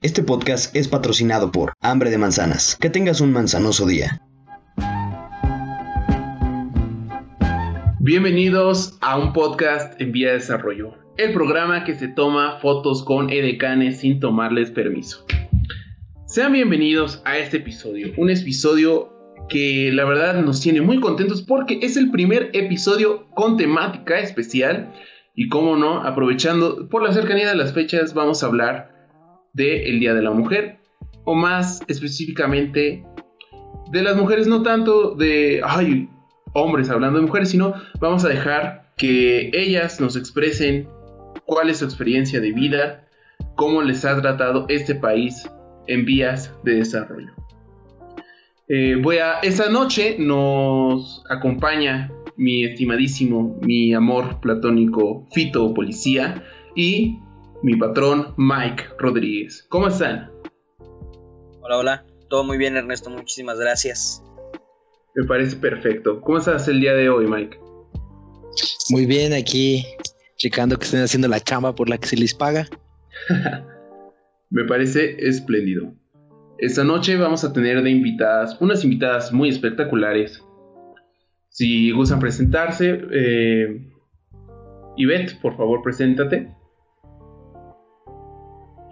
Este podcast es patrocinado por Hambre de Manzanas. Que tengas un manzanoso día. Bienvenidos a un podcast en vía de desarrollo, el programa que se toma fotos con edecanes sin tomarles permiso. Sean bienvenidos a este episodio, un episodio que la verdad nos tiene muy contentos porque es el primer episodio con temática especial y como no, aprovechando por la cercanía de las fechas vamos a hablar del Día de la Mujer, o más específicamente de las mujeres, no tanto de, ay, hombres hablando de mujeres, sino vamos a dejar que ellas nos expresen cuál es su experiencia de vida, cómo les ha tratado este país en vías de desarrollo. Eh, voy a, esta noche nos acompaña mi estimadísimo, mi amor platónico Fito Policía y mi patrón Mike Rodríguez. ¿Cómo están? Hola, hola. Todo muy bien, Ernesto. Muchísimas gracias. Me parece perfecto. ¿Cómo estás el día de hoy, Mike? Muy bien, aquí checando que estén haciendo la chamba por la que se les paga. Me parece espléndido. Esta noche vamos a tener de invitadas, unas invitadas muy espectaculares. Si gustan presentarse, eh, Ivette, por favor, preséntate.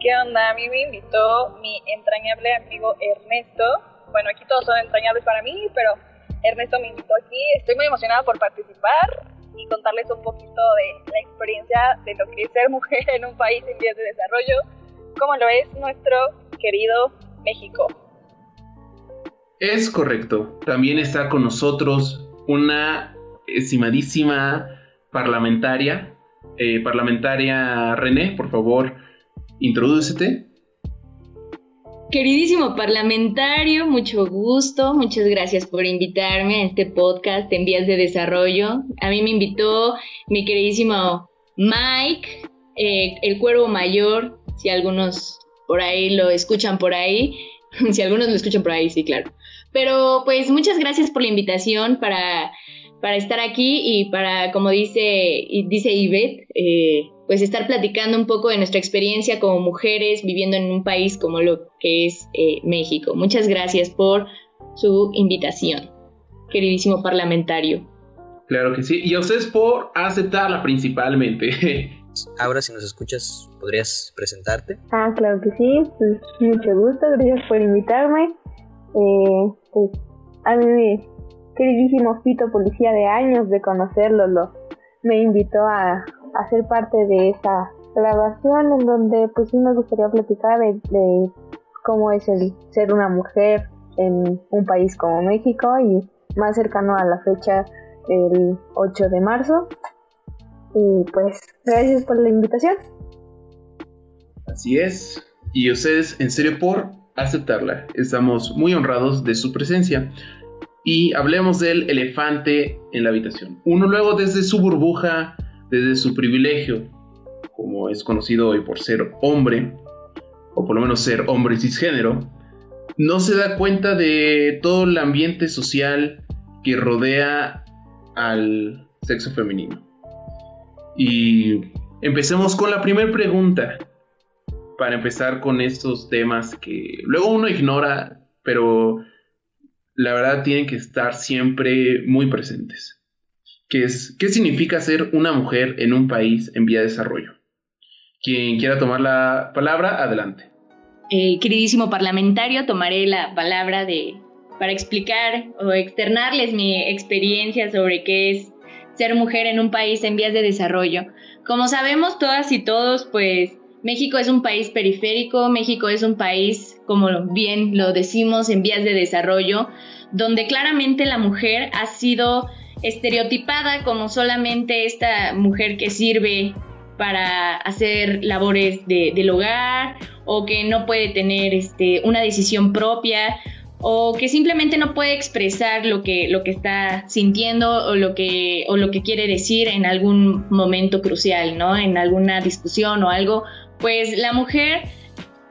¿Qué? A mí me invitó mi entrañable amigo Ernesto. Bueno, aquí todos son entrañables para mí, pero Ernesto me invitó aquí. Estoy muy emocionada por participar y contarles un poquito de la experiencia de lo que es ser mujer en un país en vías de desarrollo, como lo es nuestro querido México. Es correcto. También está con nosotros una estimadísima parlamentaria, eh, parlamentaria René, por favor, Introdúcete. Queridísimo parlamentario, mucho gusto, muchas gracias por invitarme a este podcast en vías de desarrollo. A mí me invitó mi queridísimo Mike, eh, el cuervo mayor, si algunos por ahí lo escuchan por ahí, si algunos lo escuchan por ahí, sí, claro. Pero pues muchas gracias por la invitación para, para estar aquí y para, como dice, dice Ivette, eh, pues estar platicando un poco de nuestra experiencia como mujeres viviendo en un país como lo que es eh, México. Muchas gracias por su invitación, queridísimo parlamentario. Claro que sí, y a ustedes por aceptarla principalmente. Ahora, si nos escuchas, ¿podrías presentarte? Ah, claro que sí, pues mucho gusto, gracias por invitarme. Eh, pues a mi queridísimo Fito, policía de años de conocerlo, lo, me invitó a, a ser parte de esa grabación en donde pues sí me gustaría platicar de, cómo es el ser una mujer en un país como México y más cercano a la fecha del 8 de marzo. Y pues gracias por la invitación. Así es. Y ustedes en serio por aceptarla. Estamos muy honrados de su presencia. Y hablemos del elefante en la habitación. Uno luego desde su burbuja desde su privilegio, como es conocido hoy por ser hombre, o por lo menos ser hombre cisgénero, no se da cuenta de todo el ambiente social que rodea al sexo femenino. Y empecemos con la primera pregunta, para empezar con estos temas que luego uno ignora, pero la verdad tienen que estar siempre muy presentes que es ¿qué significa ser una mujer en un país en vía de desarrollo? Quien quiera tomar la palabra, adelante. Eh, queridísimo parlamentario, tomaré la palabra de, para explicar o externarles mi experiencia sobre qué es ser mujer en un país en vías de desarrollo. Como sabemos todas y todos, pues México es un país periférico, México es un país, como bien lo decimos, en vías de desarrollo, donde claramente la mujer ha sido estereotipada como solamente esta mujer que sirve para hacer labores del hogar o que no puede tener este, una decisión propia o que simplemente no puede expresar lo que, lo que está sintiendo o lo, que, o lo que quiere decir en algún momento crucial, ¿no? En alguna discusión o algo, pues la mujer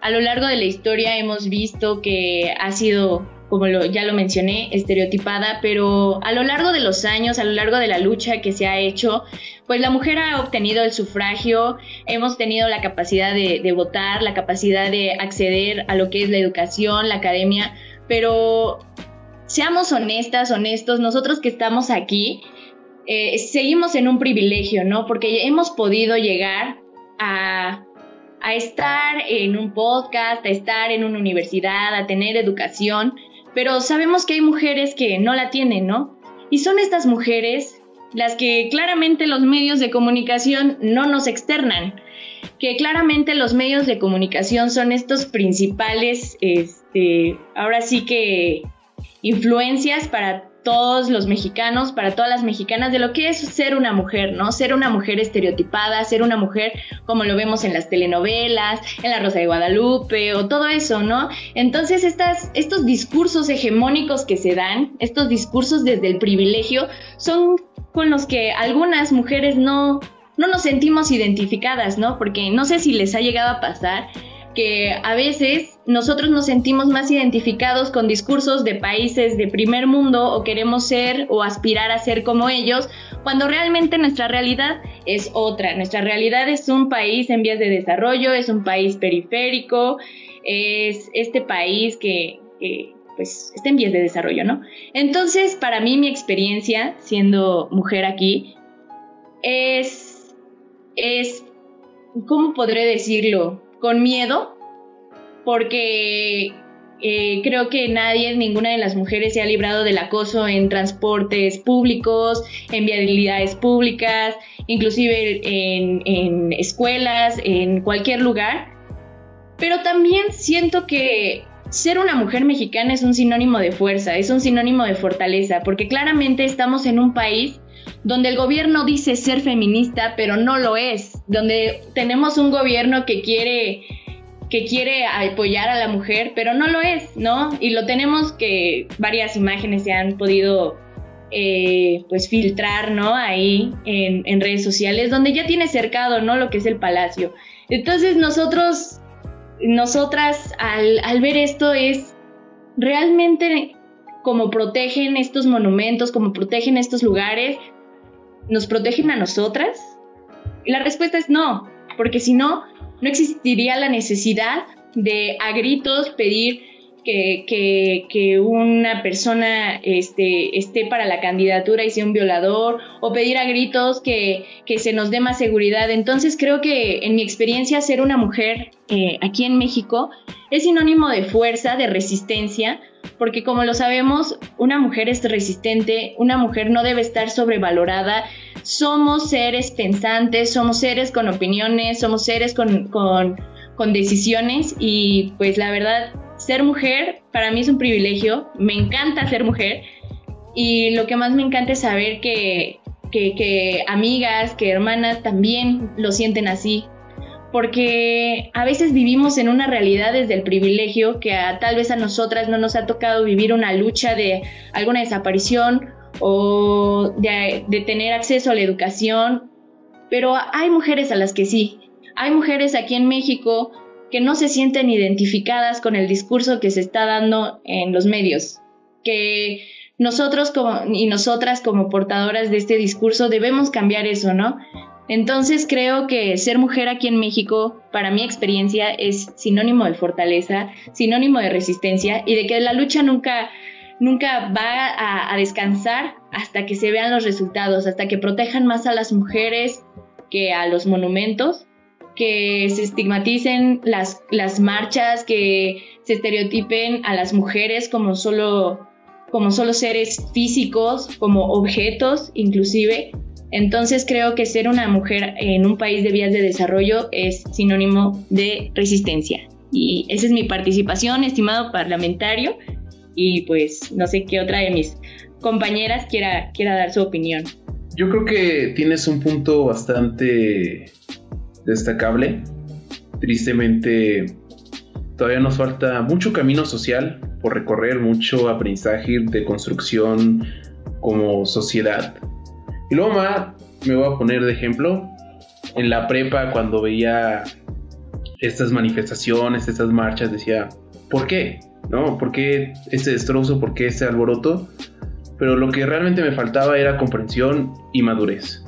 a lo largo de la historia hemos visto que ha sido como ya lo mencioné, estereotipada, pero a lo largo de los años, a lo largo de la lucha que se ha hecho, pues la mujer ha obtenido el sufragio, hemos tenido la capacidad de, votar, la capacidad de acceder a lo que es la educación, la academia, pero seamos honestas, honestos, nosotros que estamos aquí, eh, seguimos en un privilegio, ¿no? Porque hemos podido llegar a a estar en un podcast, a estar en una universidad, a tener educación, pero sabemos que hay mujeres que no la tienen, ¿no? Y son estas mujeres las que claramente los medios de comunicación no nos externan, que claramente los medios de comunicación son estos principales, este, ahora sí que influencias para todos los mexicanos, para todas las mexicanas, de lo que es ser una mujer, ¿no? Ser una mujer estereotipada, ser una mujer como lo vemos en las telenovelas, en La Rosa de Guadalupe o todo eso, ¿no? Entonces estas, estos discursos hegemónicos que se dan, estos discursos desde el privilegio, son con los que algunas mujeres no, no nos sentimos identificadas, ¿no? Porque no sé si les ha llegado a pasar que a veces nosotros nos sentimos más identificados con discursos de países de primer mundo o queremos ser o aspirar a ser como ellos, cuando realmente nuestra realidad es otra. Nuestra realidad es un país en vías de desarrollo, es un país periférico, es este país que, pues está en vías de desarrollo, ¿no? Entonces, para mí mi experiencia siendo mujer aquí es, es, ¿cómo podré decirlo? Con miedo, porque eh, creo que nadie, ninguna de las mujeres se ha librado del acoso en transportes públicos, en vialidades públicas, inclusive en, en escuelas, en cualquier lugar. Pero también siento que ser una mujer mexicana es un sinónimo de fuerza, es un sinónimo de fortaleza, porque claramente estamos en un país donde el gobierno dice ser feminista, pero no lo es, donde tenemos un gobierno que quiere que quiere apoyar a la mujer, pero no lo es, ¿no? Y lo tenemos que varias imágenes se han podido eh, pues filtrar, ¿no? Ahí en, redes sociales, donde ya tiene cercado, ¿no? Lo que es el palacio. Entonces nosotros, nosotras, al, al ver esto es realmente como protegen estos monumentos, como protegen estos lugares, ¿nos protegen a nosotras? Y la respuesta es no, porque si no, no existiría la necesidad de a gritos pedir que, una persona este, esté para la candidatura y sea un violador, o pedir a gritos que, se nos dé más seguridad. Entonces creo que en mi experiencia ser una mujer eh, aquí en México es sinónimo de fuerza, de resistencia, porque como lo sabemos, una mujer es resistente, una mujer no debe estar sobrevalorada. Somos seres pensantes, somos seres con opiniones, somos seres con, con decisiones y pues la verdad, ser mujer para mí es un privilegio, me encanta ser mujer y lo que más me encanta es saber que, que, que amigas, que hermanas también lo sienten así, porque a veces vivimos en una realidad desde el privilegio que tal vez a nosotras no nos ha tocado vivir una lucha de alguna desaparición o de, de tener acceso a la educación, pero hay mujeres a las que sí. Hay mujeres aquí en México que no se sienten identificadas con el discurso que se está dando en los medios, que nosotros como, y nosotras como portadoras de este discurso debemos cambiar eso, ¿no? Entonces creo que ser mujer aquí en México, para mi experiencia, es sinónimo de fortaleza, sinónimo de resistencia y de que la lucha nunca, nunca va a, descansar hasta que se vean los resultados, hasta que protejan más a las mujeres que a los monumentos, que se estigmaticen las, las marchas, que se estereotipen a las mujeres como solo, como solo seres físicos, como objetos inclusive, entonces creo que ser una mujer en un país de vías de desarrollo es sinónimo de resistencia. Y esa es mi participación, estimado parlamentario. Y pues no sé qué otra de mis compañeras quiera, quiera dar su opinión. Yo creo que tienes un punto bastante destacable. Tristemente, todavía nos falta mucho camino social por recorrer, mucho aprendizaje de construcción como sociedad y luego me voy a poner de ejemplo. En la prepa, cuando veía estas manifestaciones, estas marchas, decía, ¿por qué? ¿no? ¿Por qué este destrozo? ¿Por qué este alboroto? Pero lo que realmente me faltaba era comprensión y madurez.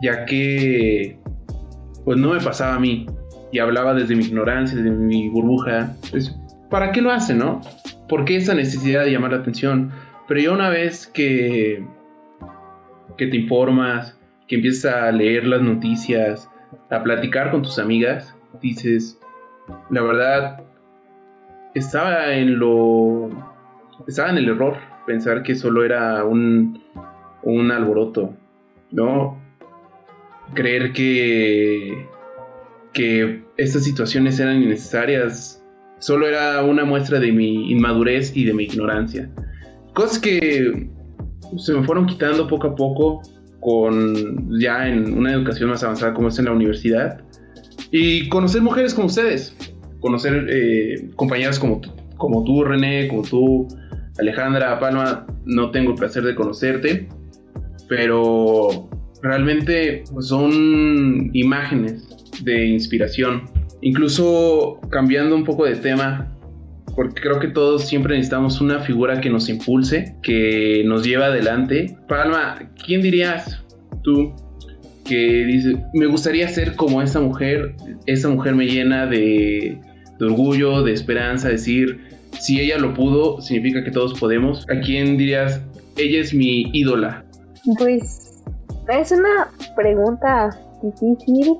Ya que, pues no me pasaba a mí. Y hablaba desde mi ignorancia, desde mi burbuja. Pues, ¿para qué lo hace, no? ¿Por qué esa necesidad de llamar la atención? Pero ya una vez que, que te informas, que empiezas a leer las noticias, a platicar con tus amigas, dices, la verdad, estaba en lo. Estaba en el error pensar que solo era un, un alboroto, ¿no? Creer que, que estas situaciones eran innecesarias solo era una muestra de mi inmadurez y de mi ignorancia. Cosas que se me fueron quitando poco a poco con ya en una educación más avanzada como es en la universidad y conocer mujeres como ustedes, conocer eh, compañeras como, como tú, René, como tú, Alejandra, Palma, no tengo el placer de conocerte, pero realmente pues, son imágenes de inspiración. Incluso cambiando un poco de tema, porque creo que todos siempre necesitamos una figura que nos impulse, que nos lleve adelante. Palma, ¿quién dirías tú que dice, me gustaría ser como esa mujer, esa mujer me llena de, orgullo, de esperanza, decir, si ella lo pudo, significa que todos podemos. ¿A quién dirías, ella es mi ídola? Pues es una pregunta difícil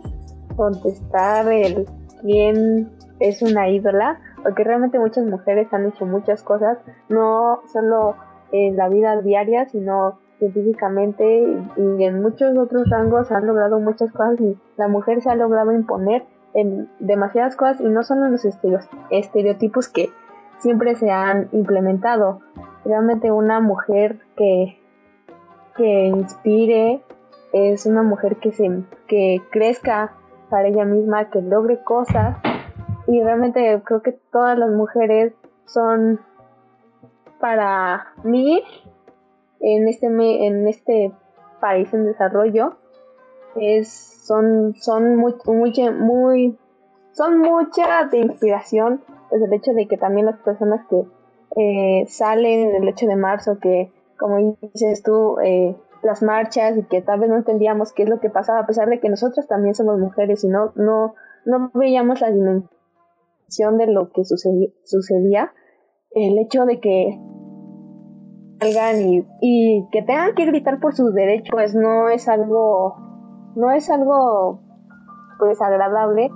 contestar el quién es una ídola, porque realmente muchas mujeres han hecho muchas cosas, no solo en la vida diaria, sino científicamente y en muchos otros rangos han logrado muchas cosas y la mujer se ha logrado imponer en demasiadas cosas y no son los estereotipos que siempre se han implementado. Realmente una mujer que, que inspire es una mujer que se que crezca para ella misma, que logre cosas y realmente creo que todas las mujeres son para mí en este, en este país en desarrollo es, son, son muy, muy, son muchas de inspiración, pues el hecho de que también las personas que eh, salen el 8 de marzo, que como dices tú, eh, las marchas y que tal vez no entendíamos qué es lo que pasaba, a pesar de que nosotros también somos mujeres y no, no, no veíamos la dimensión de lo que sucedía, el hecho de que salgan y, y, que tengan que gritar por sus derechos pues no es algo no es algo pues agradable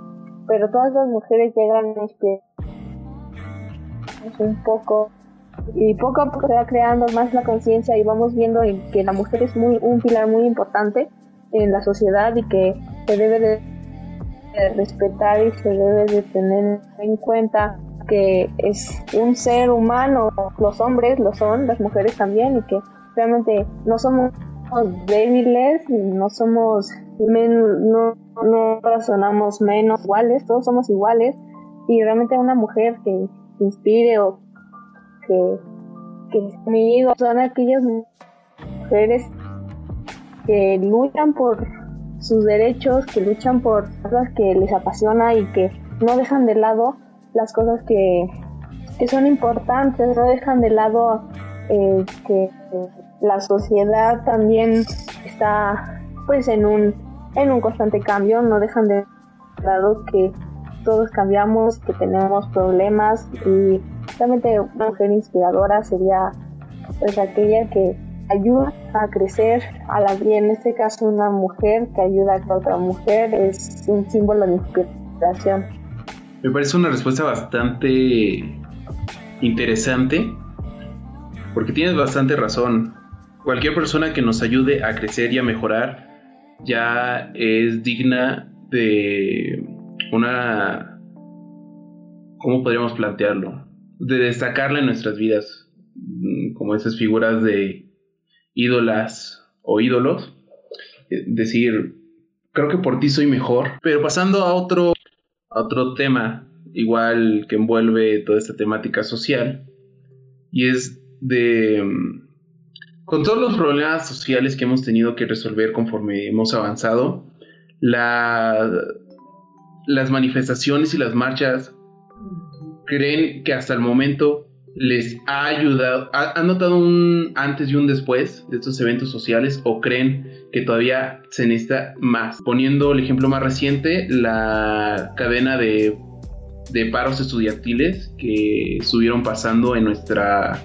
pero todas las mujeres llegan a inspirar un poco y poco a poco se va creando más la conciencia y vamos viendo que la mujer es muy un pilar muy importante en la sociedad y que se debe de respetar y se debe de tener en cuenta que es un ser humano, los hombres lo son, las mujeres también, y que realmente no somos débiles, no somos, no, no razonamos menos iguales, todos somos iguales, y realmente una mujer que, inspire o que, que mi son aquellas mujeres que luchan por sus derechos, que luchan por cosas que les apasiona y que no dejan de lado las cosas que, son importantes, no dejan de lado eh, que la sociedad también está pues en un, en un constante cambio, no dejan de lado que todos cambiamos, que tenemos problemas y realmente una mujer inspiradora sería pues aquella que ayuda a crecer a la vida, en este caso una mujer que ayuda a otra mujer es un símbolo de inspiración. Me parece una respuesta bastante interesante, porque tienes bastante razón. Cualquier persona que nos ayude a crecer y a mejorar ya es digna de una... ¿Cómo podríamos plantearlo? De destacarla en nuestras vidas, mm, como esas figuras de ídolas o ídolos. Eh, decir, creo que por ti soy mejor. Pero pasando a otro otro tema igual que envuelve toda esta temática social y es de mm, con todos los problemas sociales que hemos tenido que resolver conforme hemos avanzado la, las manifestaciones y las marchas creen que hasta el momento les ha ayudado, ¿Han notado un antes y un después de estos eventos sociales o creen que todavía se necesita más? Poniendo el ejemplo más reciente, la cadena de, de paros estudiantiles que estuvieron pasando en nuestra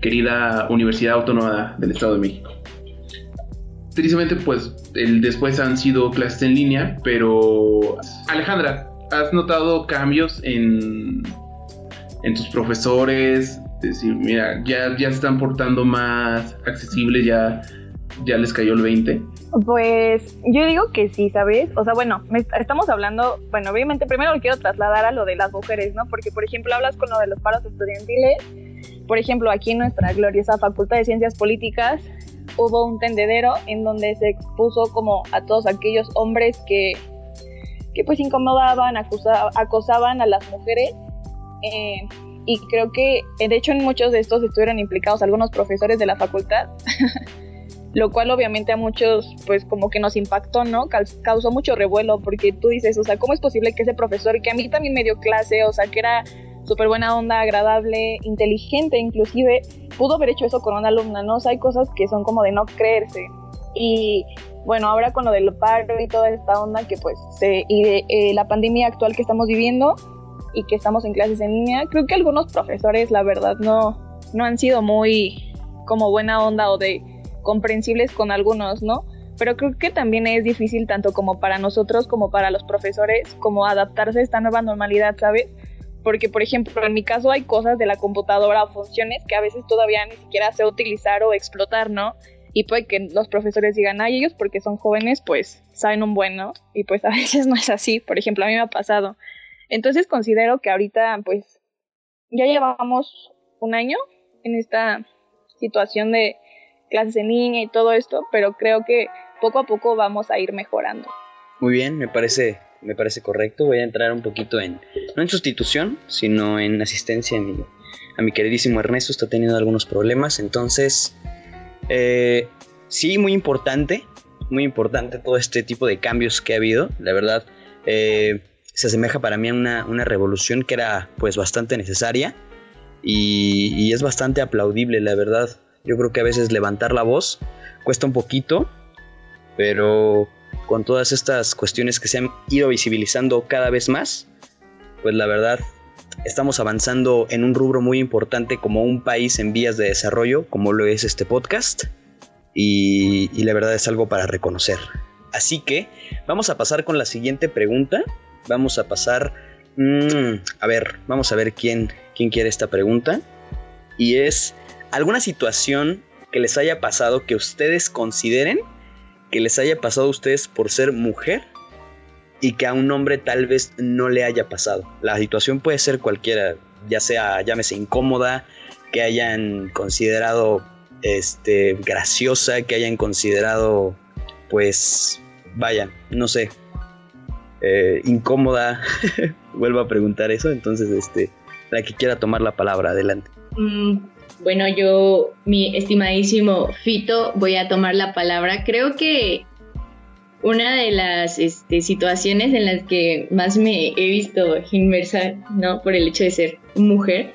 querida Universidad Autónoma del Estado de México. Tristemente, pues el después han sido clases en línea, pero Alejandra, ¿has notado cambios en en tus profesores, decir, mira, ya, ya están portando más accesibles, ya, ya les cayó el 20? Pues yo digo que sí, ¿sabes? O sea, bueno, estamos hablando, bueno, obviamente primero lo quiero trasladar a lo de las mujeres, ¿no? Porque, por ejemplo, hablas con lo de los paros estudiantiles. Por ejemplo, aquí en nuestra gloriosa Facultad de Ciencias Políticas hubo un tendedero en donde se expuso como a todos aquellos hombres que, que pues incomodaban, acosaban a las mujeres eh, y creo que, eh, de hecho, en muchos de estos estuvieron implicados algunos profesores de la facultad, lo cual obviamente a muchos, pues como que nos impactó, ¿no? Causó mucho revuelo porque tú dices, o sea, ¿cómo es posible que ese profesor, que a mí también me dio clase, o sea, que era súper buena onda, agradable, inteligente inclusive, pudo haber hecho eso con una alumna, ¿no? O sea, hay cosas que son como de no creerse. Y bueno, ahora con lo del paro y toda esta onda que pues, y eh, la pandemia actual que estamos viviendo, y que estamos en clases en línea, creo que algunos profesores, la verdad, no, no han sido muy como buena onda o de comprensibles con algunos, ¿no? Pero creo que también es difícil tanto como para nosotros como para los profesores, como adaptarse a esta nueva normalidad, ¿sabes? Porque, por ejemplo, en mi caso hay cosas de la computadora o funciones que a veces todavía ni siquiera sé utilizar o explotar, ¿no? Y puede que los profesores digan, ay, ellos porque son jóvenes, pues saben un bueno, y pues a veces no es así. Por ejemplo, a mí me ha pasado entonces considero que ahorita pues ya llevamos un año en esta situación de clases en línea y todo esto, pero creo que poco a poco vamos a ir mejorando. Muy bien, me parece, me parece correcto. Voy a entrar un poquito en, no en sustitución, sino en asistencia a mi, a mi queridísimo Ernesto. Está teniendo algunos problemas, entonces, eh, sí, muy importante, muy importante todo este tipo de cambios que ha habido. La verdad, eh, se asemeja para mí a una, revolución que era pues bastante necesaria y, es bastante aplaudible, la verdad. Yo creo que a veces levantar la voz cuesta un poquito, pero con todas estas cuestiones que se han ido visibilizando cada vez más, pues la verdad estamos avanzando en un rubro muy importante como un país en vías de desarrollo, como lo es este podcast, y la verdad es algo para reconocer. Así que vamos a pasar con la siguiente pregunta, vamos a pasar. Mm, a ver, vamos a ver quién, quién quiere esta pregunta. Y es alguna situación que les haya pasado que ustedes consideren que les haya pasado a ustedes por ser mujer y que a un hombre tal vez no le haya pasado. La situación puede ser cualquiera, ya sea, llámese incómoda, que hayan considerado este graciosa, que hayan considerado pues vaya, no sé, eh, incómoda, vuelvo a preguntar eso, entonces este, la que quiera tomar la palabra, adelante. Mm, bueno, yo, mi estimadísimo Fito, voy a tomar la palabra. Creo que una de las este, situaciones en las que más me he visto inmersa, ¿no? Por el hecho de ser mujer,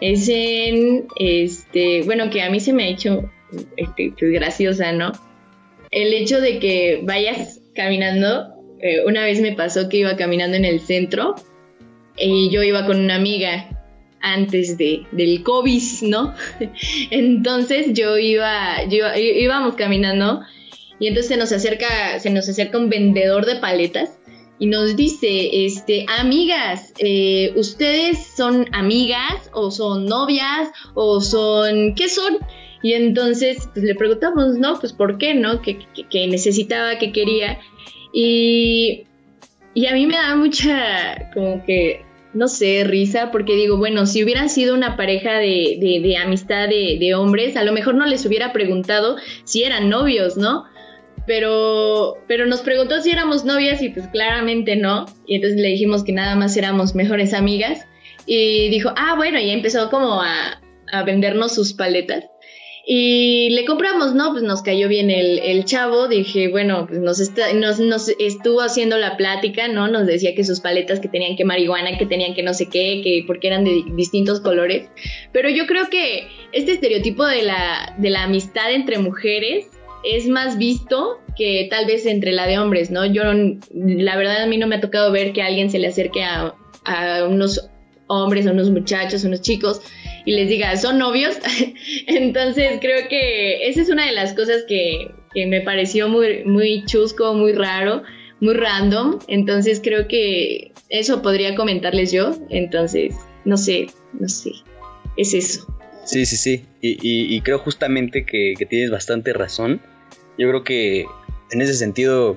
es en, este, bueno, que a mí se me ha hecho este, pues, graciosa, ¿no? El hecho de que vayas caminando eh, una vez me pasó que iba caminando en el centro y yo iba con una amiga antes de, del COVID, ¿no? entonces yo iba, íbamos caminando y entonces se nos acerca, se nos acerca un vendedor de paletas y nos dice, este, amigas, eh, ¿ustedes son amigas o son novias o son, qué son? Y entonces pues, le preguntamos, ¿no? Pues ¿por qué, no? ¿Qué, qué necesitaba, qué quería? Y, y a mí me da mucha, como que, no sé, risa, porque digo, bueno, si hubiera sido una pareja de, de, amistad de, de, hombres, a lo mejor no les hubiera preguntado si eran novios, ¿no? Pero, pero nos preguntó si éramos novias y pues claramente no. Y entonces le dijimos que nada más éramos mejores amigas. Y dijo, ah, bueno, y empezó como a, a vendernos sus paletas. Y le compramos, ¿no? Pues nos cayó bien el, el chavo. Dije, bueno, pues nos, está, nos, nos, estuvo haciendo la plática, ¿no? Nos decía que sus paletas que tenían que marihuana, que tenían que no sé qué, que porque eran de distintos colores. Pero yo creo que este estereotipo de la, de la amistad entre mujeres es más visto que tal vez entre la de hombres, ¿no? Yo, la verdad, a mí no me ha tocado ver que alguien se le acerque a, a unos hombres, a unos muchachos, a unos chicos y les diga, ¿son novios? Entonces creo que esa es una de las cosas que, me pareció muy, muy chusco, muy raro, muy random. Entonces creo que eso podría comentarles yo. Entonces, no sé, no sé. Es eso. Sí, sí, sí. Y, creo justamente que, tienes bastante razón. Yo creo que en ese sentido,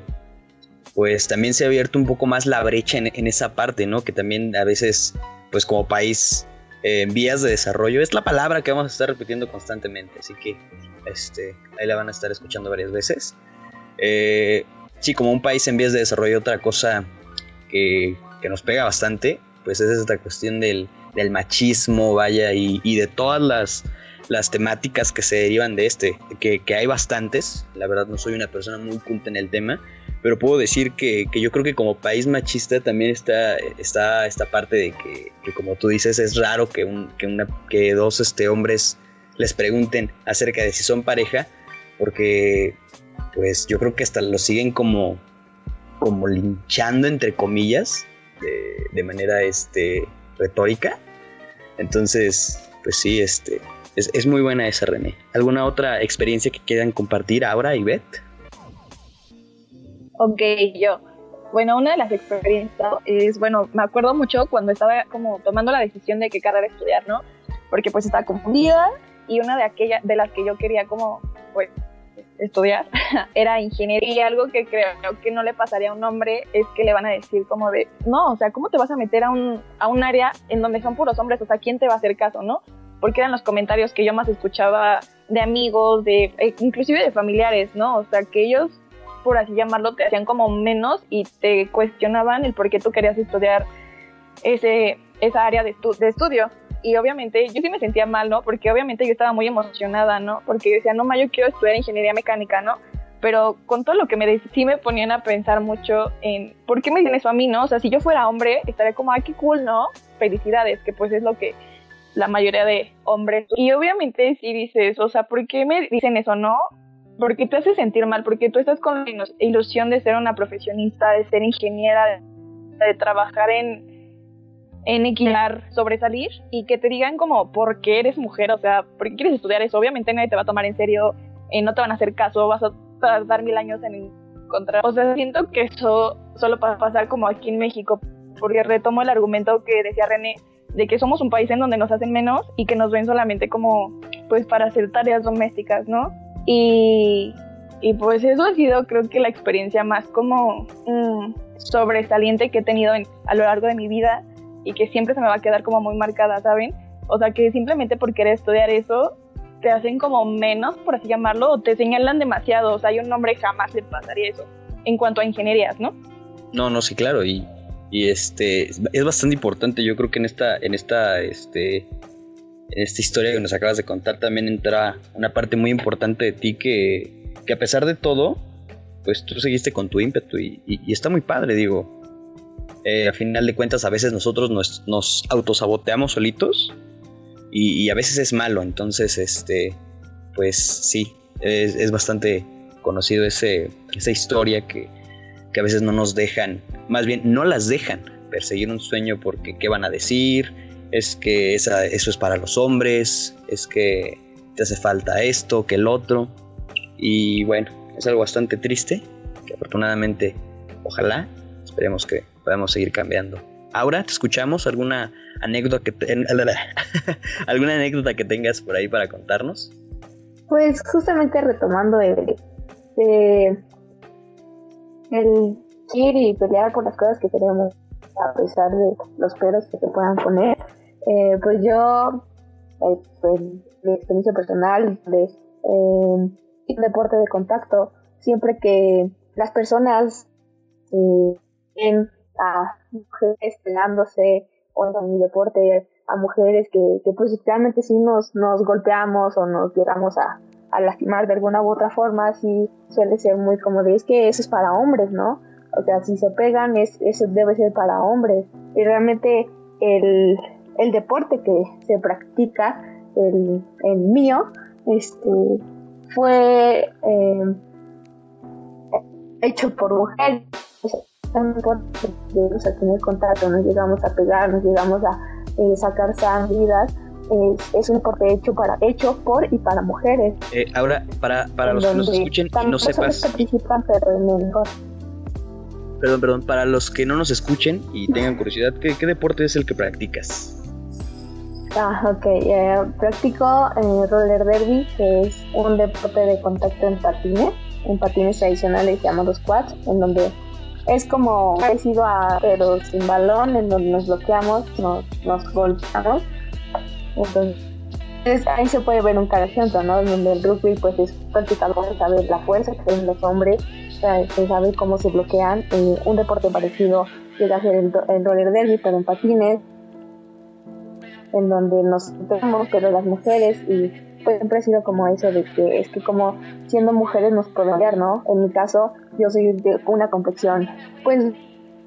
pues también se ha abierto un poco más la brecha en, en esa parte, ¿no? Que también a veces, pues como país en vías de desarrollo. Es la palabra que vamos a estar repitiendo constantemente, así que este, ahí la van a estar escuchando varias veces. Eh, sí, como un país en vías de desarrollo, otra cosa que, nos pega bastante, pues es esta cuestión del, machismo, vaya, y, y, de todas las, las temáticas que se derivan de este, que, que hay bastantes. La verdad no soy una persona muy culta en el tema, pero puedo decir que, yo creo que como país machista también está, está esta parte de que, como tú dices, es raro que, un, que, una, que dos este, hombres les pregunten acerca de si son pareja, porque pues yo creo que hasta lo siguen como, como linchando, entre comillas, de, manera este, retórica. Entonces, pues sí, este, es, es, muy buena esa, René. ¿Alguna otra experiencia que quieran compartir ahora, Ivette? Ok, yo. Bueno, una de las experiencias es, bueno, me acuerdo mucho cuando estaba como tomando la decisión de qué carrera estudiar, ¿no? Porque pues estaba confundida y una de aquellas de las que yo quería como, pues, estudiar era ingeniería y algo que creo que no le pasaría a un hombre es que le van a decir como de, no, o sea, ¿cómo te vas a meter a un, a un área en donde son puros hombres? O sea, ¿quién te va a hacer caso, no? Porque eran los comentarios que yo más escuchaba de amigos, de eh, inclusive de familiares, ¿no? O sea, que ellos por así llamarlo, te hacían como menos y te cuestionaban el por qué tú querías estudiar ese, esa área de, de estudio. Y obviamente yo sí me sentía mal, ¿no? Porque obviamente yo estaba muy emocionada, ¿no? Porque yo decía, no, ma, yo quiero estudiar ingeniería mecánica, ¿no? Pero con todo lo que me decían, sí me ponían a pensar mucho en, ¿por qué me dicen eso a mí, no? O sea, si yo fuera hombre, estaría como, ay, qué cool, ¿no? Felicidades, que pues es lo que la mayoría de hombres. Y obviamente si dices, o sea, ¿por qué me dicen eso, no? Porque te hace sentir mal, porque tú estás con la ilusión de ser una profesionista, de ser ingeniera, de, trabajar en, en equilar, sobresalir y que te digan como, ¿por qué eres mujer? O sea, ¿por qué quieres estudiar eso? Obviamente nadie te va a tomar en serio, eh, no te van a hacer caso, vas a tardar mil años en encontrar. O sea, siento que eso solo va a pasar como aquí en México, porque retomo el argumento que decía René, de que somos un país en donde nos hacen menos y que nos ven solamente como, pues, para hacer tareas domésticas, ¿no? Y, pues eso ha sido creo que la experiencia más como mm, sobresaliente que he tenido a lo largo de mi vida y que siempre se me va a quedar como muy marcada, ¿saben? O sea que simplemente por querer estudiar eso te hacen como menos, por así llamarlo, o te señalan demasiado. O sea, hay un hombre jamás le pasaría eso en cuanto a ingenierías, ¿no? No, no, sí, claro. Y, y este es bastante importante. Yo creo que en esta, en esta, este, esta historia que nos acabas de contar también entra una parte muy importante de ti que, que a pesar de todo, pues tú seguiste con tu ímpetu y, está muy padre, digo. Eh, a final de cuentas, a veces nosotros nos, nos autosaboteamos solitos y, a veces es malo, entonces, este, pues sí, es, bastante conocido ese, esa historia que, que a veces no nos dejan, más bien no las dejan perseguir un sueño porque qué van a decir, es que esa, eso es para los hombres, es que te hace falta esto, que el otro. Y bueno, es algo bastante triste, que afortunadamente, ojalá, esperemos que podamos seguir cambiando. Ahora te escuchamos alguna anécdota que alguna anécdota que tengas por ahí para contarnos. Pues justamente retomando el, el ir y pelear por las cosas que queremos a pesar de los peros que se puedan poner. Eh, pues yo, eh, pues, mi experiencia personal de eh, deporte de contacto, siempre que las personas ven a mujeres peleándose o en mi deporte a mujeres que, que pues realmente sí nos, nos golpeamos o nos llegamos a, a lastimar de alguna u otra forma, sí suele ser muy como de es que eso es para hombres, ¿no? O sea, si se pegan, es, eso debe ser para hombres. Y realmente el, el deporte que se practica, el, el mío, este, fue eh, hecho por mujeres. Llegamos a tener contacto, nos llegamos a pegar, nos llegamos a eh, sacar sangridas. Es, es, un deporte hecho para hecho por y para mujeres. Eh, ahora, para, para los que nos escuchen y no sepas. participan, pero en el Perdón, perdón, para los que no nos escuchen y tengan curiosidad, ¿qué, qué deporte es el que practicas? Ah, ok. Eh, practico eh, roller derby, que es un deporte de contacto en patines, en patines tradicionales llamados quads, en donde es como parecido a pero sin balón, en donde nos bloqueamos, nos, nos golpeamos. Entonces ahí se puede ver un ejemplo, ¿no? Donde el rugby pues es prácticamente saber la fuerza que tienen los hombres, se sabe cómo se bloquean. Eh, un deporte parecido llega a el roller derby, pero en patines, en donde nos vemos, pero las mujeres, y pues siempre ha sido como eso de que es que como siendo mujeres nos podemos ver, ¿no? En mi caso, yo soy de una complexión, pues,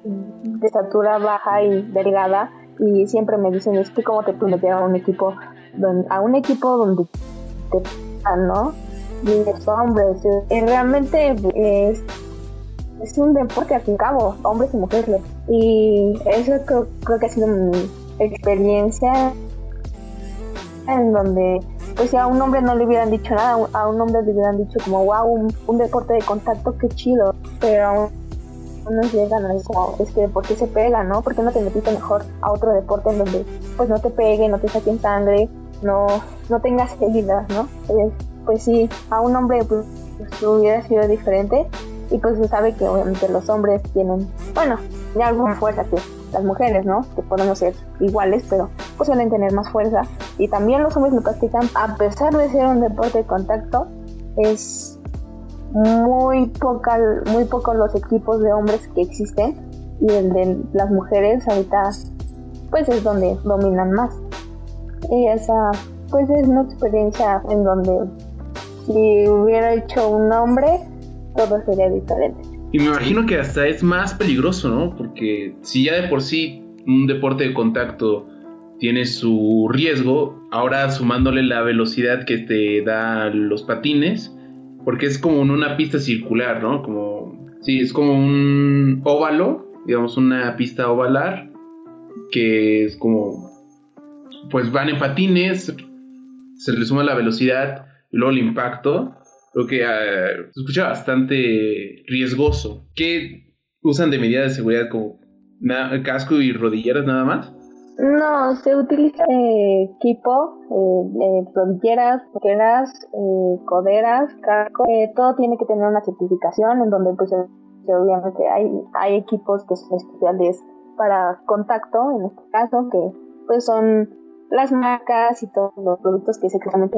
de estatura baja y delgada, y siempre me dicen, es que como te puedes meter a un equipo, donde, a un equipo donde te ¿no? Y los hombres, y realmente es es un deporte al fin y cabo, hombres y mujeres. Y eso creo, creo que ha sido mi experiencia en donde pues si a un hombre no le hubieran dicho nada, a un hombre le hubieran dicho como wow, un, deporte de contacto, qué chido, pero aún nos llegan a eso, es que ¿por qué se pega, no? ¿Por qué no te metiste mejor a otro deporte en donde pues no te pegue, no te saquen sangre, no, no tengas heridas, ¿no? Pues, pues sí, a un hombre pues, hubiera sido diferente y pues se sabe que obviamente los hombres tienen, bueno, ya alguna fuerza que las mujeres, ¿no? Que podemos ser iguales, pero pues suelen tener más fuerza. Y también los hombres lo practican, a pesar de ser un deporte de contacto, es muy poca, muy pocos los equipos de hombres que existen y el de las mujeres ahorita pues es donde dominan más. Y esa pues es una experiencia en donde si hubiera hecho un hombre todo sería diferente. Y me imagino que hasta es más peligroso, ¿no? Porque si ya de por sí un deporte de contacto tiene su riesgo, ahora sumándole la velocidad que te da los patines, porque es como en una pista circular, ¿no? Como, sí, es como un óvalo, digamos una pista ovalar, que es como, pues van en patines, se le suma la velocidad y luego el impacto, Creo que uh, se escucha bastante riesgoso. ¿Qué usan de medida de seguridad como casco y rodilleras nada más? No, se utiliza eh, equipo, eh, rodilleras, coderas, eh, coderas, casco. Eh, todo tiene que tener una certificación en donde pues obviamente hay, hay equipos que son especiales para contacto, en este caso, que pues son las marcas y todos los productos que se crean.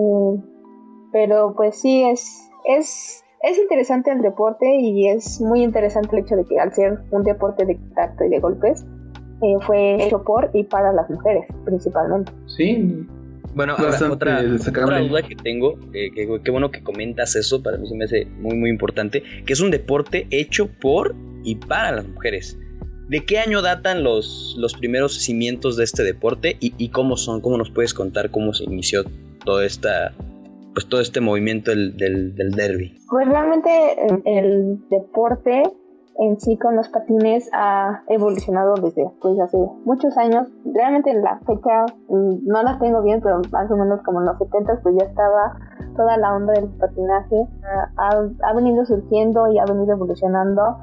Pero pues sí, es, es, es interesante el deporte y es muy interesante el hecho de que al ser un deporte de contacto y de golpes, eh, fue hecho por y para las mujeres principalmente. Sí. Bueno, ahora, otra, otra, duda que tengo, eh, que, qué bueno que comentas eso, para mí se me hace muy muy importante, que es un deporte hecho por y para las mujeres. ¿De qué año datan los, los primeros cimientos de este deporte y, y cómo son? ¿Cómo nos puedes contar cómo se inició toda esta, pues todo este movimiento del, del, del derby? Pues realmente el, deporte en sí con los patines ha evolucionado desde pues hace muchos años. Realmente la fecha mm, no la tengo bien, pero más o menos como en los 70 pues ya estaba toda la onda del patinaje. Ha, ha venido surgiendo y ha venido evolucionando.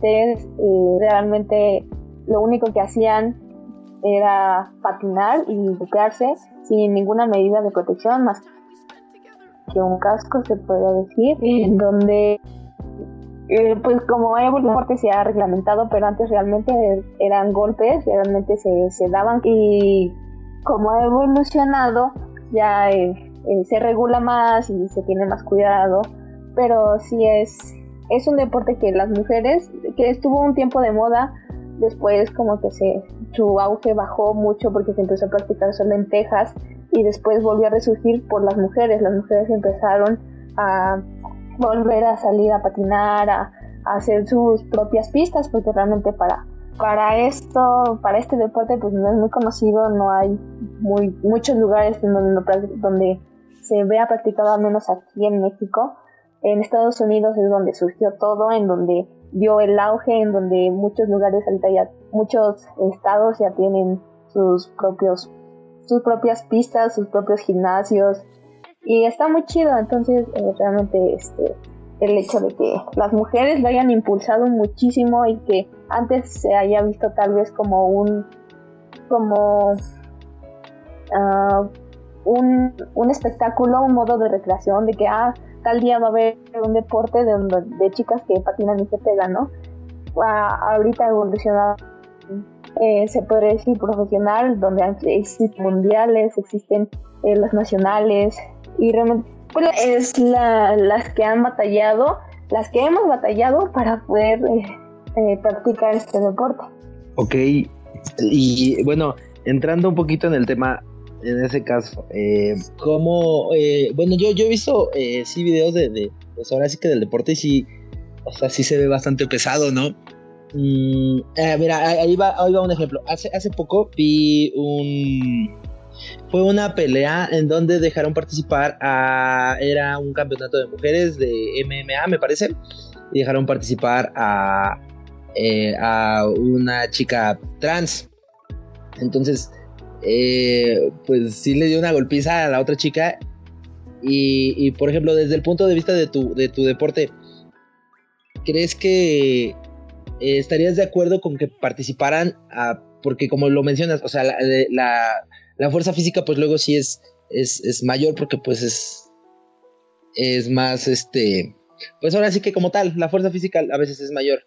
Entonces, eh, realmente lo único que hacían era patinar y golpearse sin ninguna medida de protección más que un casco, se podría decir, en donde eh, pues como el deporte se ha reglamentado, pero antes realmente eran golpes, realmente se, se daban y como ha evolucionado ya eh, eh, se regula más y se tiene más cuidado, pero sí es, es un deporte que las mujeres, que estuvo un tiempo de moda, después como que se, su auge bajó mucho porque se empezó a practicar solo en Texas y después volvió a resurgir por las mujeres. Las mujeres empezaron a volver a salir a patinar, a, hacer sus propias pistas, porque realmente para, para esto, para este deporte, pues no es muy conocido, no hay muy, muchos lugares donde, donde se vea practicado, al menos aquí en México. En Estados Unidos es donde surgió todo, en donde dio el auge, en donde muchos lugares muchos estados ya tienen sus propios, sus propias pistas, sus propios gimnasios, y está muy chido, entonces eh, realmente este, el hecho de que las mujeres lo hayan impulsado muchísimo y que antes se haya visto tal vez como un como uh, un, un, espectáculo, un modo de recreación, de que ah, tal día va a haber un deporte de, de chicas que patinan y se pegan, ¿no? ahorita evolucionado eh, se puede decir profesional, donde existen mundiales, existen eh, los nacionales, y realmente pues, es la, las que han batallado, las que hemos batallado para poder eh, eh, practicar este deporte. Ok, y bueno, entrando un poquito en el tema, en ese caso, eh, como, eh, bueno, yo, yo he visto, sí, videos de, de, pues ahora sí que del deporte y sí, o sea, sí se ve bastante pesado, ¿no? Mm, mira, ahí va, ahí va un ejemplo. Hace, hace poco vi un, fue una pelea en donde dejaron participar a. Era un campeonato de mujeres de MMA, me parece. Y dejaron participar a. Eh, a una chica trans. Entonces, eh, pues sí le dio una golpiza a la otra chica. Y, por ejemplo, desde el punto de vista de tu, de tu deporte, ¿crees que eh, estarías de acuerdo con que participaran? porque como lo mencionas, o sea, la la fuerza física, pues luego sí es, es, mayor porque pues es, es más, este, pues ahora sí que como tal, la fuerza física a veces es mayor,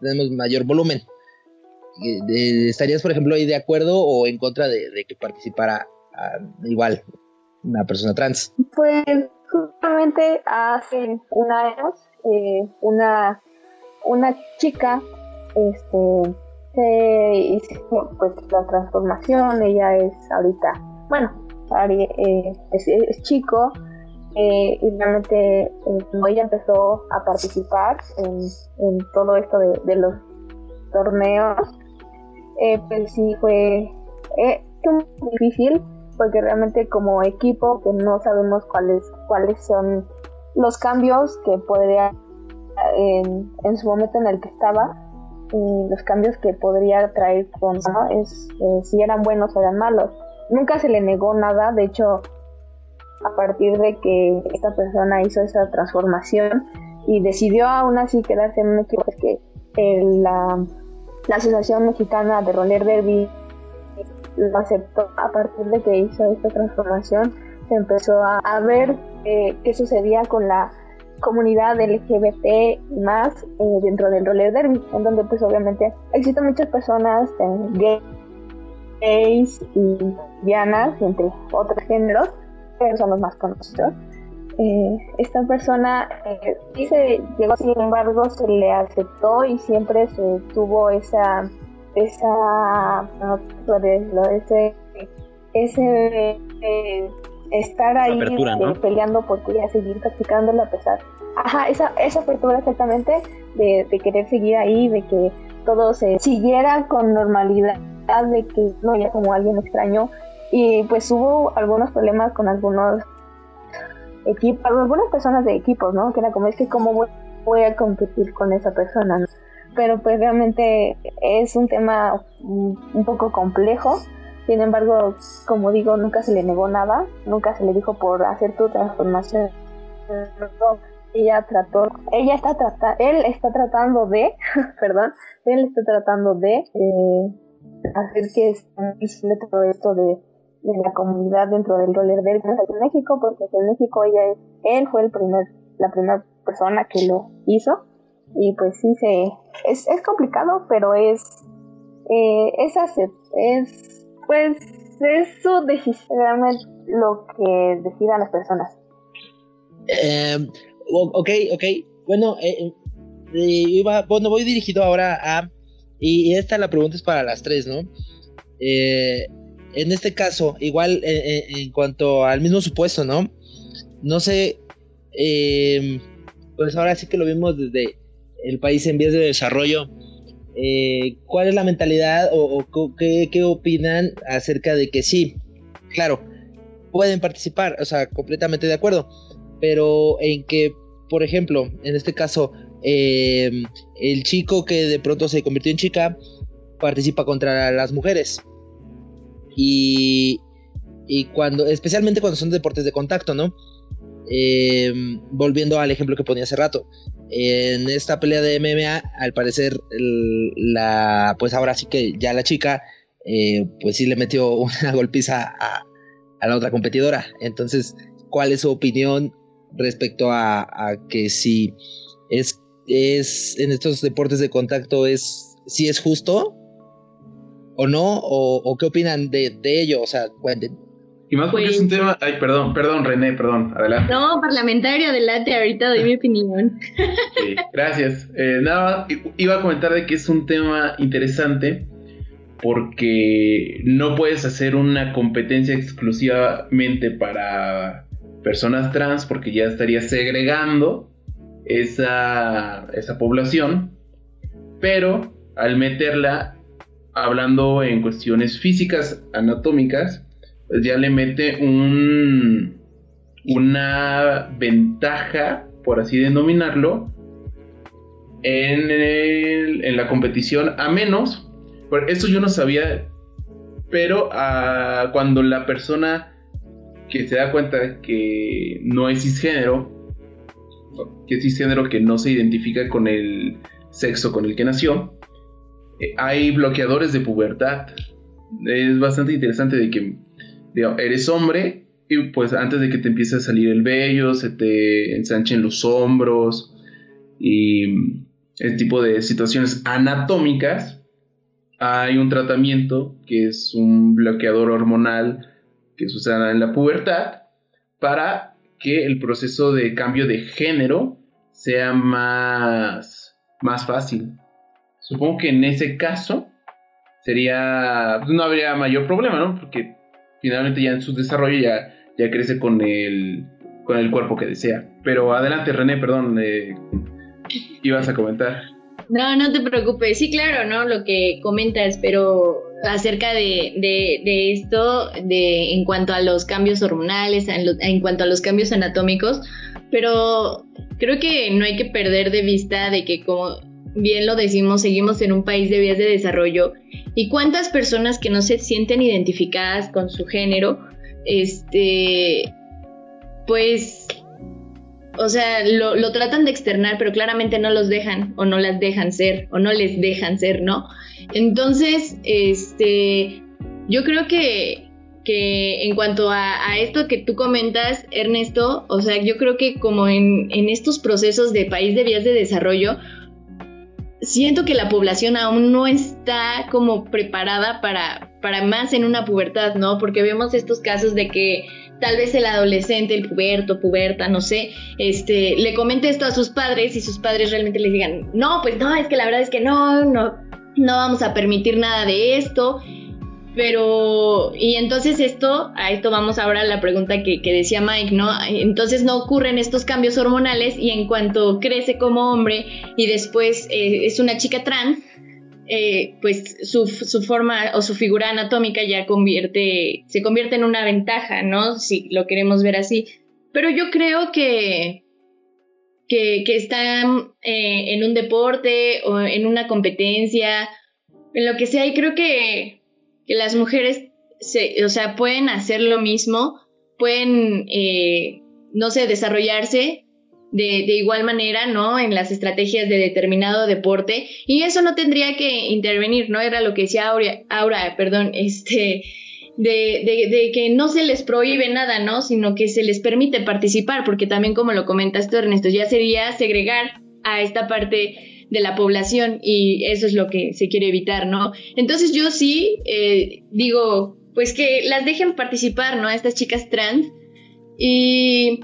tenemos mayor volumen. ¿Estarías, por ejemplo, ahí de acuerdo o en contra de, que participara igual una persona trans? Pues justamente hace un año, eh, una, una chica, este, se pues la transformación, ella es ahorita, bueno, eh, es, chico eh, y realmente eh, ella empezó a participar en, todo esto de, los torneos, pues sí fue muy difícil porque realmente como equipo que no sabemos cuáles cuáles son los cambios que podría en, en su momento en el que estaba los cambios que podría traer con es eh, si eran buenos o eran malos. Nunca se le negó nada, de hecho, a partir de que esta persona hizo esa transformación y decidió aún así quedarse en un equipo que la, Asociación Mexicana de Roller Derby lo aceptó a partir de que hizo esta transformación se empezó a, ver eh, qué sucedía con la comunidad LGBT y más eh, dentro del roller derby, en donde pues obviamente existen muchas personas eh, gays y lesbianas, entre otros géneros, pero son los más conocidos. Eh, esta persona sí se llegó, sin embargo, se le aceptó y siempre se tuvo esa, esa, no, ese, ese estar ahí peleando por querer seguir practicándolo a pesar. Ajá, esa, esa apertura exactamente de, querer seguir ahí, de que todo se siguiera con normalidad, de que no haya como alguien extraño. Y pues hubo algunos problemas con algunos equipos, algunas personas de equipos, ¿no? Que era como, es que cómo voy, a competir con esa persona, Pero pues realmente es un tema un poco complejo sin embargo, como digo, nunca se le negó nada, nunca se le dijo por hacer tu transformación. Ella trató, ella está tratando, él está tratando de, perdón, él está tratando de eh, hacer que se todo esto de, la comunidad dentro del roller derby en México, porque en México ella es, él fue el primer, la primera persona que lo hizo y pues sí se, es, es complicado, pero es, eh, es, es pues es su lo que decidan las personas. Eh, ok, ok. Bueno, eh, eh, bueno, voy dirigido ahora a y esta la pregunta es para las tres, ¿no? Eh, en este caso, igual eh, eh, en cuanto al mismo supuesto, ¿no? No sé, pues ahora sí que lo vimos desde el país en vías de desarrollo. ¿Cuál es la mentalidad o, qué, opinan acerca de que sí, claro, pueden participar, o sea, completamente de acuerdo, pero en que, por ejemplo, en este caso, em, el chico que de pronto se convirtió en chica participa contra las mujeres. Y, y cuando, especialmente cuando son deportes de contacto, ¿no? Eh, volviendo al ejemplo que ponía hace rato, en esta pelea de MMA, al parecer, la, pues ahora sí que ya la chica, eh, pues sí le metió una golpiza a, a, la otra competidora. Entonces, ¿cuál es su opinión respecto a, que si es, es en estos deportes de contacto es si es justo o no, o, qué opinan de, ello, o sea, cuenten. Y más porque es un pues tema, ay, perdón, perdón, René, perdón, adelante. No, parlamentario, adelante, ahorita doy mi opinión. Sí, gracias. Eh, nada, iba a comentar de que es un tema interesante porque no puedes hacer una competencia exclusivamente para personas trans porque ya estarías segregando esa, esa población, pero al meterla hablando en cuestiones físicas, anatómicas, pues ya le mete un, una ventaja, por así denominarlo, en, en la competición, a menos, por eso yo no sabía, pero ah, cuando la persona que se da cuenta que no es cisgénero, que es cisgénero que no se identifica con el sexo con el que nació, hay bloqueadores de pubertad. Es bastante interesante de que eres hombre y pues antes de que te empiece a salir el vello, se te ensanchen los hombros y este tipo de situaciones anatómicas, hay un tratamiento que es un bloqueador hormonal que se usa en la pubertad para que el proceso de cambio de género sea más, más fácil. Supongo que en ese caso sería, no habría mayor problema, ¿no? Porque finalmente ya en su desarrollo ya, ya crece con el, con el cuerpo que desea. Pero adelante, René, perdón, eh, ibas a comentar. No, no te preocupes. Sí, claro, ¿no? Lo que comentas, pero acerca de, de, esto, de en cuanto a los cambios hormonales, en, en, cuanto a los cambios anatómicos, pero creo que no hay que perder de vista de que como bien lo decimos, seguimos en un país de vías de desarrollo y cuántas personas que no se sienten identificadas con su género, este, pues, o sea, lo, lo, tratan de externar, pero claramente no los dejan o no las dejan ser o no les dejan ser, ¿no? Entonces, este, yo creo que, que en cuanto a, esto que tú comentas, Ernesto, o sea, yo creo que como en, en estos procesos de país de vías de desarrollo, siento que la población aún no está como preparada para, para más en una pubertad, ¿no? Porque vemos estos casos de que tal vez el adolescente, el puberto, puberta, no sé, este, le comente esto a sus padres y sus padres realmente les digan, no, pues no, es que la verdad es que no, no, no vamos a permitir nada de esto. Pero, y entonces esto, a esto vamos ahora a la pregunta que, decía Mike, ¿no? Entonces no ocurren estos cambios hormonales y en cuanto crece como hombre y después eh, es una chica trans, eh, pues su, su, forma o su figura anatómica ya convierte, se convierte en una ventaja, ¿no? Si lo queremos ver así. Pero yo creo que, que, que están eh, en un deporte o en una competencia, en lo que sea, y creo que que las mujeres, se, o sea, pueden hacer lo mismo, pueden, eh, no sé, desarrollarse de, igual manera, ¿no? En las estrategias de determinado deporte. Y eso no tendría que intervenir, ¿no? Era lo que decía Aura, Aura perdón, este, de, de, de, que no se les prohíbe nada, ¿no? Sino que se les permite participar, porque también como lo comentas tú, Ernesto, ya sería segregar a esta parte de la población y eso es lo que se quiere evitar, ¿no? Entonces yo sí eh, digo, pues que las dejen participar, ¿no? A estas chicas trans y,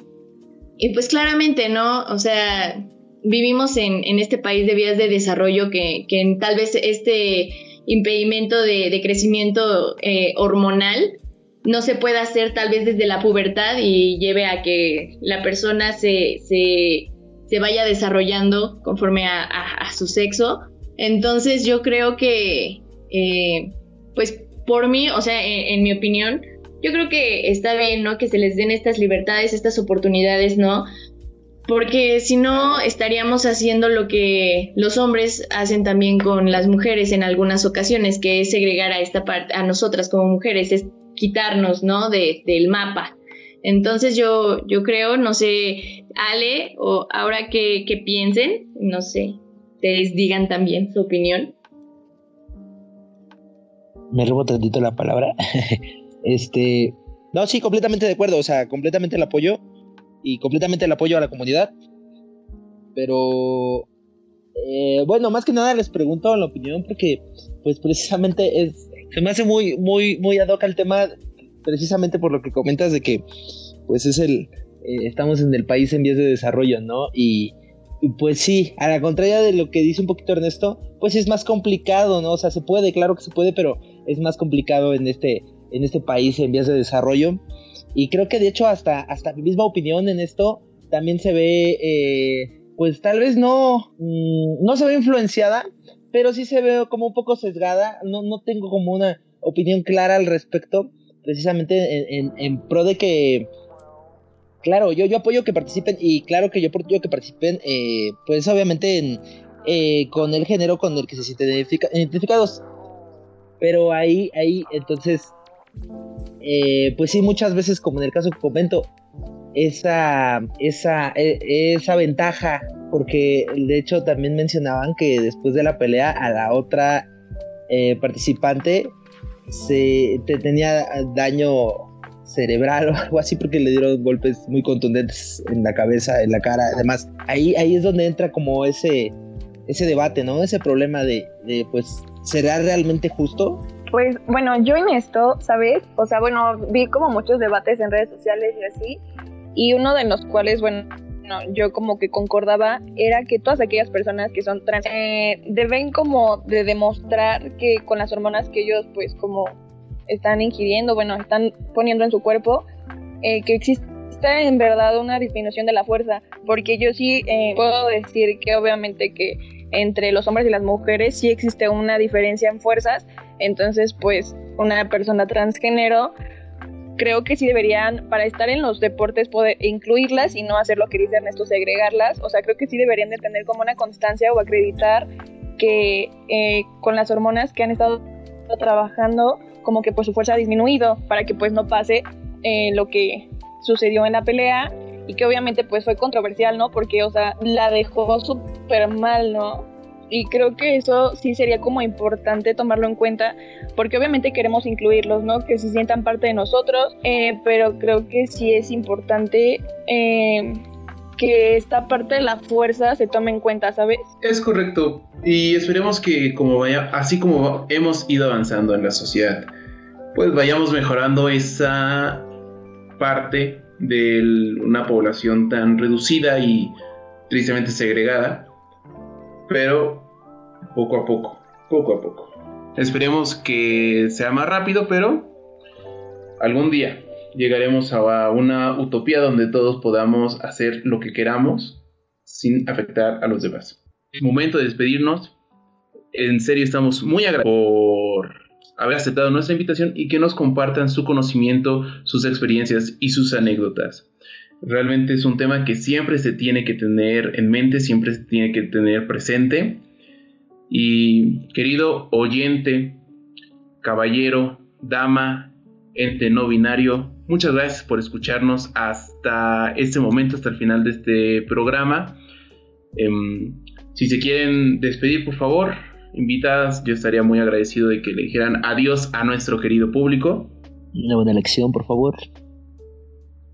y pues claramente, ¿no? O sea, vivimos en, en, este país de vías de desarrollo que, que tal vez este impedimento de, de crecimiento eh, hormonal no se pueda hacer tal vez desde la pubertad y lleve a que la persona se, se, se vaya desarrollando conforme a, su sexo. Entonces yo creo que, eh, pues por mí, o sea, en, en, mi opinión, yo creo que está bien, ¿no? Que se les den estas libertades, estas oportunidades, ¿no? Porque si no, estaríamos haciendo lo que los hombres hacen también con las mujeres en algunas ocasiones, que es segregar a esta parte, a nosotras como mujeres, es quitarnos, ¿no? De, del mapa. Entonces yo, yo creo, no sé, Ale, o ahora que, que piensen, no sé, ustedes digan también su opinión. Me robo tantito la palabra. este, no, sí, completamente de acuerdo, o sea, completamente el apoyo y completamente el apoyo a la comunidad. Pero, eh, bueno, más que nada les pregunto la opinión porque, pues precisamente es, se me hace muy, muy, muy ad hoc el tema, precisamente por lo que comentas de que, pues es el, eh, estamos en el país en vías de desarrollo, ¿no? Y, pues sí, a la contraria de lo que dice un poquito Ernesto, pues es más complicado, ¿no? O sea, se puede, claro que se puede, pero es más complicado en este, en este país en vías de desarrollo. Y creo que de hecho hasta, hasta mi misma opinión en esto también se ve, eh, pues tal vez no, mmm, no se ve influenciada, pero sí se ve como un poco sesgada. No, no tengo como una opinión clara al respecto, precisamente en, en, en pro de que, claro, yo, yo apoyo que participen y claro que yo apoyo que participen, eh, pues obviamente en, eh, con el género con el que se sienten identifica, identificados. Pero ahí, ahí, entonces, eh, pues sí, muchas veces, como en el caso que comento, esa, esa, esa ventaja, porque de hecho también mencionaban que después de la pelea a la otra participante se te tenía daño cerebral o algo así porque le dieron golpes muy contundentes en la cabeza, en la cara, además ahí, ahí es donde entra como ese, ese debate, ¿no? Ese problema de, pues, ¿será realmente justo? Pues bueno, yo en esto, ¿sabes? O sea, bueno, vi como muchos debates en redes sociales y así, y uno de los cuales, bueno, no, yo como que concordaba era que todas aquellas personas que son trans eh, deben como de demostrar que con las hormonas que ellos pues como están ingiriendo, bueno, están poniendo en su cuerpo, eh, que existe en verdad una disminución de la fuerza, porque yo sí eh, puedo decir que obviamente que entre los hombres y las mujeres sí existe una diferencia en fuerzas, entonces pues una persona transgénero creo que sí deberían, para estar en los deportes, poder incluirlas y no hacer lo que dice Ernesto, segregarlas. O sea, creo que sí deberían de tener como una constancia o acreditar que eh, con las hormonas que han estado trabajando, como que pues su fuerza ha disminuido para que pues no pase eh, lo que sucedió en la pelea y que obviamente pues fue controversial, ¿no? Porque, o sea, la dejó súper mal, ¿no? Y creo que eso sí sería como importante tomarlo en cuenta, porque obviamente queremos incluirlos, ¿no? Que se sientan parte de nosotros, eh, pero creo que sí es importante eh, que esta parte de la fuerza se tome en cuenta, ¿sabes? Es correcto. Y esperemos que como vaya, así como hemos ido avanzando en la sociedad, pues vayamos mejorando esa parte de una población tan reducida y tristemente segregada pero poco a poco, poco a poco. Esperemos que sea más rápido, pero algún día llegaremos a una utopía donde todos podamos hacer lo que queramos sin afectar a los demás. Es momento de despedirnos. En serio estamos muy agradecidos por haber aceptado nuestra invitación y que nos compartan su conocimiento, sus experiencias y sus anécdotas. Realmente es un tema que siempre se tiene que tener en mente, siempre se tiene que tener presente. Y querido oyente, caballero, dama, ente no binario, muchas gracias por escucharnos hasta este momento, hasta el final de este programa. Eh, si se quieren despedir, por favor, invitadas, yo estaría muy agradecido de que le dijeran adiós a nuestro querido público. Una buena lección, por favor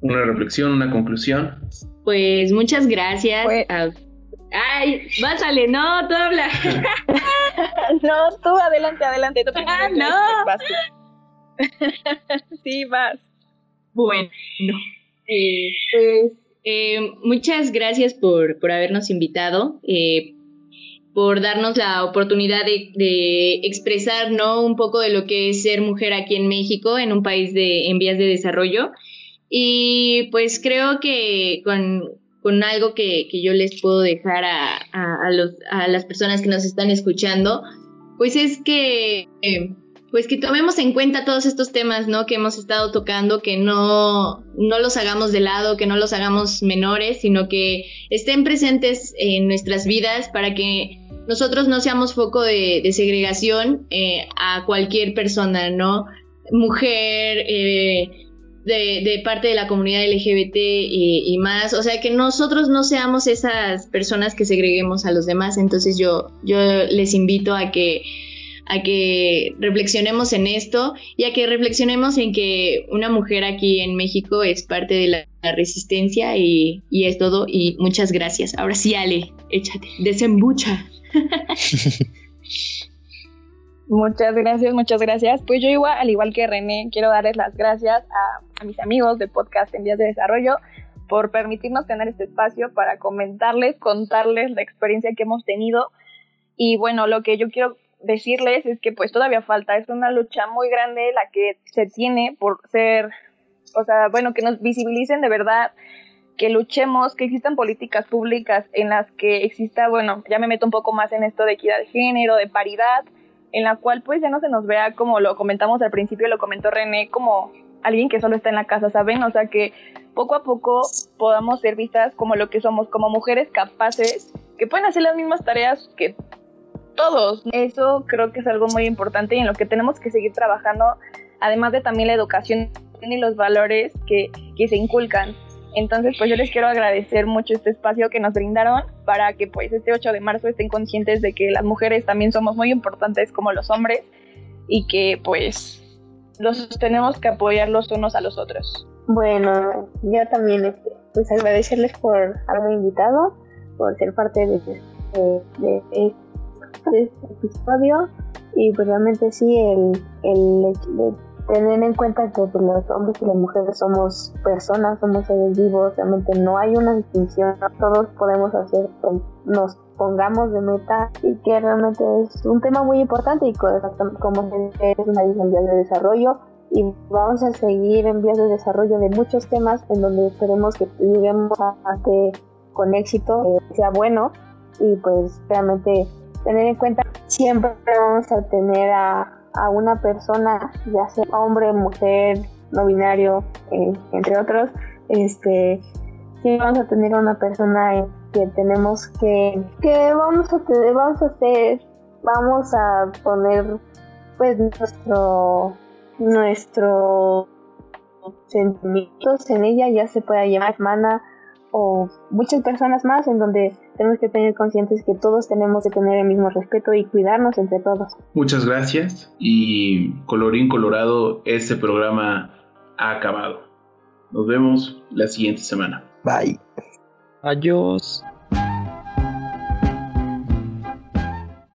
una reflexión, una conclusión. Pues muchas gracias. Pues- a... Ay, básale, no, tú habla. no, tú adelante, adelante. Ah, no. Sí, vas. Bueno, eh, pues Eh, muchas gracias por, por habernos invitado, eh, por darnos la oportunidad de, de, expresar ¿no? un poco de lo que es ser mujer aquí en México, en un país de, en vías de desarrollo. Y pues creo que con, con algo que, que, yo les puedo dejar a, a, a, los, a, las personas que nos están escuchando, pues es que... Eh, pues que tomemos en cuenta todos estos temas, ¿no? Que hemos estado tocando, que no, no los hagamos de lado, que no los hagamos menores, sino que estén presentes en nuestras vidas para que nosotros no seamos foco de, segregación eh, a cualquier persona, ¿no? Mujer, eh, de, de, parte de la comunidad LGBT y, más, o sea, que nosotros no seamos esas personas que segreguemos a los demás, entonces yo, yo les invito a que a que reflexionemos en esto y a que reflexionemos en que una mujer aquí en México es parte de la, la resistencia y, y, es todo. Y muchas gracias. Ahora sí, Ale, échate, desembucha. Muchas gracias, muchas gracias. Pues yo igual, al igual que René, quiero darles las gracias a, mis amigos de podcast en Días de Desarrollo por permitirnos tener este espacio para comentarles, contarles la experiencia que hemos tenido. Y bueno, lo que yo quiero decirles es que pues todavía falta, es una lucha muy grande la que se tiene por ser, o sea, bueno, que nos visibilicen de verdad, que luchemos, que existan políticas públicas en las que exista, bueno, ya me meto un poco más en esto de equidad de género, de paridad, en la cual pues ya no se nos vea como lo comentamos al principio, lo comentó René, como alguien que solo está en la casa, ¿saben? O sea, que poco a poco podamos ser vistas como lo que somos, como mujeres capaces, que pueden hacer las mismas tareas que todos. Eso creo que es algo muy importante y en lo que tenemos que seguir trabajando, además de también la educación y los valores que, que se inculcan. Entonces, pues yo les quiero agradecer mucho este espacio que nos brindaron para que pues este 8 de marzo estén conscientes de que las mujeres también somos muy importantes como los hombres y que pues los tenemos que apoyar los unos a los otros. Bueno, yo también este, pues agradecerles por haberme invitado, por ser parte de, de, este episodio y pues realmente sí el, el, el tener en cuenta que pues, los hombres y las mujeres somos personas, somos seres vivos, realmente no hay una distinción, todos podemos hacer nos pongamos de meta y que realmente es un tema muy importante y como es una en de desarrollo y vamos a seguir en vías de desarrollo de muchos temas en donde esperemos que lleguemos con éxito eh, sea bueno y pues realmente tener en cuenta siempre vamos a tener a, a una persona, ya sea hombre, mujer, no binario, eh, entre otros, este, siempre vamos a tener una persona que tenemos que, que vamos a tener, vamos a hacer, vamos a poner pues nuestro, nuestro sentimientos en ella, ya se pueda llamar hermana o muchas personas más en donde tenemos que tener conscientes que todos tenemos que tener el mismo respeto y cuidarnos entre todos. Muchas gracias y colorín colorado, este programa ha acabado. Nos vemos la siguiente semana. Bye. Adiós.